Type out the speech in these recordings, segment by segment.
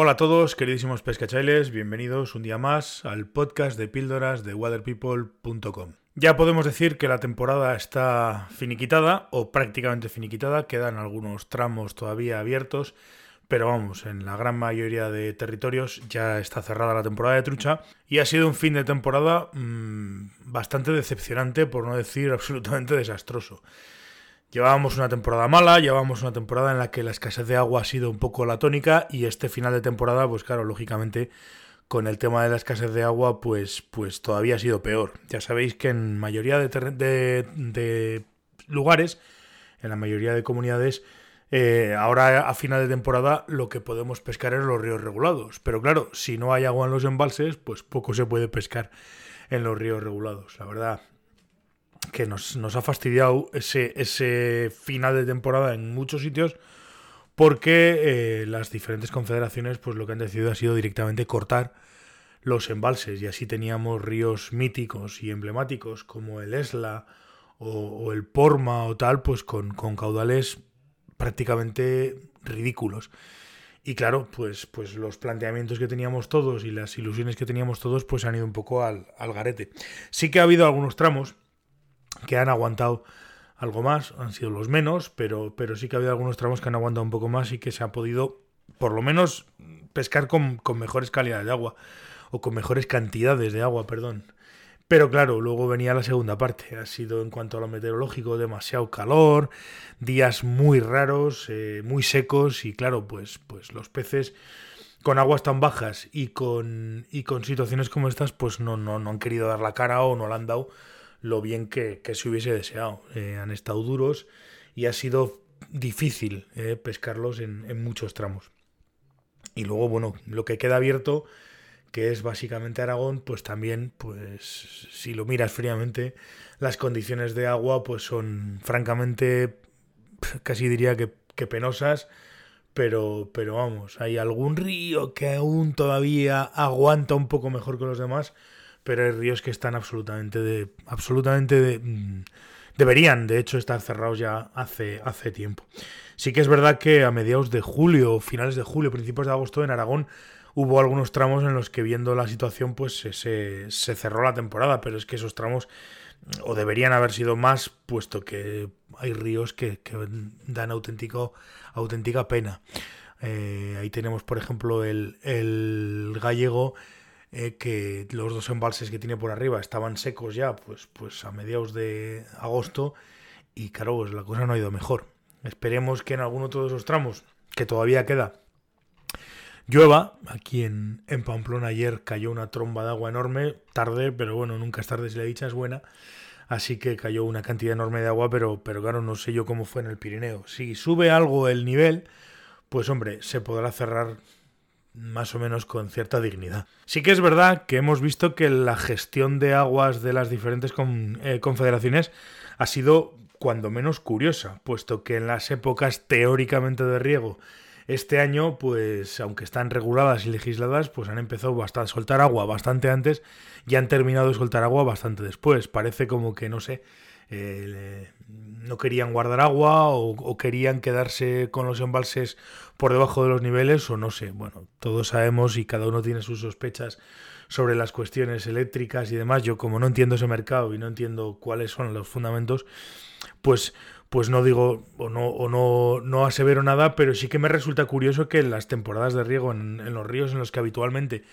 Hola a todos, queridísimos pescachailes, bienvenidos un día más al podcast de píldoras de waterpeople.com. Ya podemos decir que la temporada está finiquitada o prácticamente finiquitada, quedan algunos tramos todavía abiertos, pero vamos, en la gran mayoría de territorios ya está cerrada la temporada de trucha y ha sido un fin de temporada mmm, bastante decepcionante, por no decir absolutamente desastroso. Llevábamos una temporada mala, llevábamos una temporada en la que la escasez de agua ha sido un poco la tónica y este final de temporada, pues claro, lógicamente con el tema de la escasez de agua, pues, pues todavía ha sido peor. Ya sabéis que en mayoría de, de, lugares, en la mayoría de comunidades, eh, ahora a final de temporada lo que podemos pescar es los ríos regulados. Pero claro, si no hay agua en los embalses, pues poco se puede pescar en los ríos regulados. La verdad, que nos, nos ha fastidiado ese, ese, final de temporada en muchos sitios porque eh, las diferentes confederaciones pues lo que han decidido ha sido directamente cortar los embalses. Y así teníamos ríos míticos y emblemáticos como el Esla o, el Porma o tal pues con, con, caudales prácticamente ridículos. Y claro pues pues los planteamientos que teníamos todos y las ilusiones que teníamos todos pues han ido un poco al, al garete. Sí que ha habido algunos tramos que han aguantado algo más, han sido los menos, pero, pero sí que ha habido algunos tramos que han aguantado un poco más y que se ha podido, por lo menos, pescar con, con mejores calidades de agua, o con mejores cantidades de agua, perdón. Pero claro, luego venía la segunda parte. Ha sido en cuanto a lo meteorológico demasiado calor, días muy raros, eh, muy secos y claro, pues, pues los peces con aguas tan bajas y con, y con situaciones como estas, pues no, no, no han querido dar la cara o no la han dado lo bien que, que se hubiese deseado. Eh, han estado duros y ha sido difícil eh, pescarlos en, en, muchos tramos. Y luego, bueno, lo que queda abierto, que es básicamente Aragón, pues también, pues si lo miras fríamente, las condiciones de agua pues son francamente, casi diría que, que penosas. Pero, pero vamos, hay algún río que aún todavía aguanta un poco mejor que los demás, pero hay ríos que están absolutamente de, absolutamente de, mm, deberían de hecho estar cerrados ya hace, hace tiempo. Sí que es verdad que a mediados de julio, finales de julio, principios de agosto en Aragón hubo algunos tramos en los que viendo la situación pues se, se, cerró la temporada, pero es que esos tramos o deberían haber sido más, puesto que hay ríos que, que dan auténtico, auténtica pena. Eh, ahí tenemos, por ejemplo, el, el gallego, eh, que los dos embalses que tiene por arriba estaban secos ya, pues, pues a mediados de agosto, y claro, pues la cosa no ha ido mejor. Esperemos que en algún otro de esos tramos, que todavía queda, llueva. Aquí en, en Pamplona ayer cayó una tromba de agua enorme, tarde, pero bueno, nunca es tarde si la dicha es buena. Así que cayó una cantidad enorme de agua, pero, pero claro, no sé yo cómo fue en el Pirineo. Si sube algo el nivel, pues hombre, se podrá cerrar más o menos con cierta dignidad. Sí que es verdad que hemos visto que la gestión de aguas de las diferentes con, eh, confederaciones ha sido cuando menos curiosa, puesto que en las épocas teóricamente de riego este año, pues aunque están reguladas y legisladas, pues han empezado a soltar agua bastante antes y han terminado de soltar agua bastante después. Parece como que, no sé, eh, no querían guardar agua o, querían quedarse con los embalses por debajo de los niveles o no sé. Bueno, todos sabemos y cada uno tiene sus sospechas sobre las cuestiones eléctricas y demás. Yo como no entiendo ese mercado y no entiendo cuáles son los fundamentos, pues pues no digo o no o no no asevero nada, pero sí que me resulta curioso que en las temporadas de riego en los ríos en los que habitualmente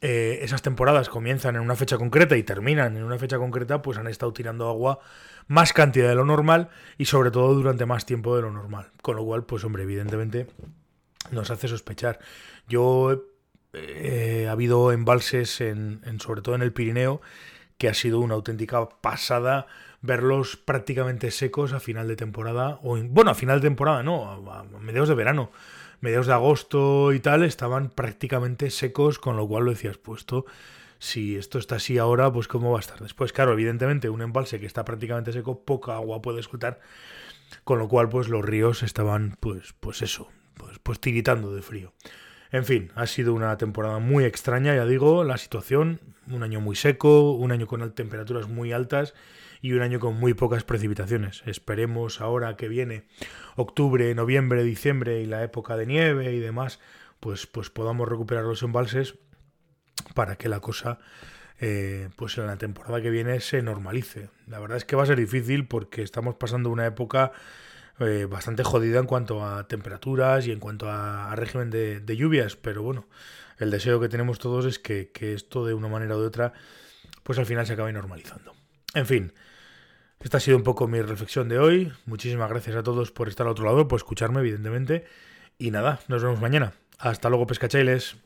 eh, esas temporadas comienzan en una fecha concreta y terminan en una fecha concreta, pues han estado tirando agua más cantidad de lo normal y sobre todo durante más tiempo de lo normal. Con lo cual, pues hombre, evidentemente nos hace sospechar. Yo eh, ha habido embalses en, sobre todo en el Pirineo que ha sido una auténtica pasada verlos prácticamente secos a final de temporada o en, bueno a final de temporada no a, a mediados de verano mediados de agosto y tal estaban prácticamente secos, con lo cual lo decías, puesto, si esto está así ahora, pues cómo va a estar después. Claro, evidentemente un embalse que está prácticamente seco, poca agua puede escutar, con lo cual pues los ríos estaban pues pues eso, pues pues tiritando de frío. En fin, ha sido una temporada muy extraña, ya digo, la situación, un año muy seco, un año con temperaturas muy altas y un año con muy pocas precipitaciones. Esperemos ahora que viene octubre, noviembre, diciembre y la época de nieve y demás, pues, pues podamos recuperar los embalses para que la cosa eh, pues en la temporada que viene se normalice. La verdad es que va a ser difícil porque estamos pasando una época eh, bastante jodida en cuanto a temperaturas y en cuanto a, régimen de, lluvias, pero bueno, el deseo que tenemos todos es que, que, esto de una manera u otra pues al final se acabe normalizando. En fin, esta ha sido un poco mi reflexión de hoy. Muchísimas gracias a todos por estar al otro lado, por escucharme, evidentemente. Y nada, nos vemos mañana. Hasta luego, pescachailes.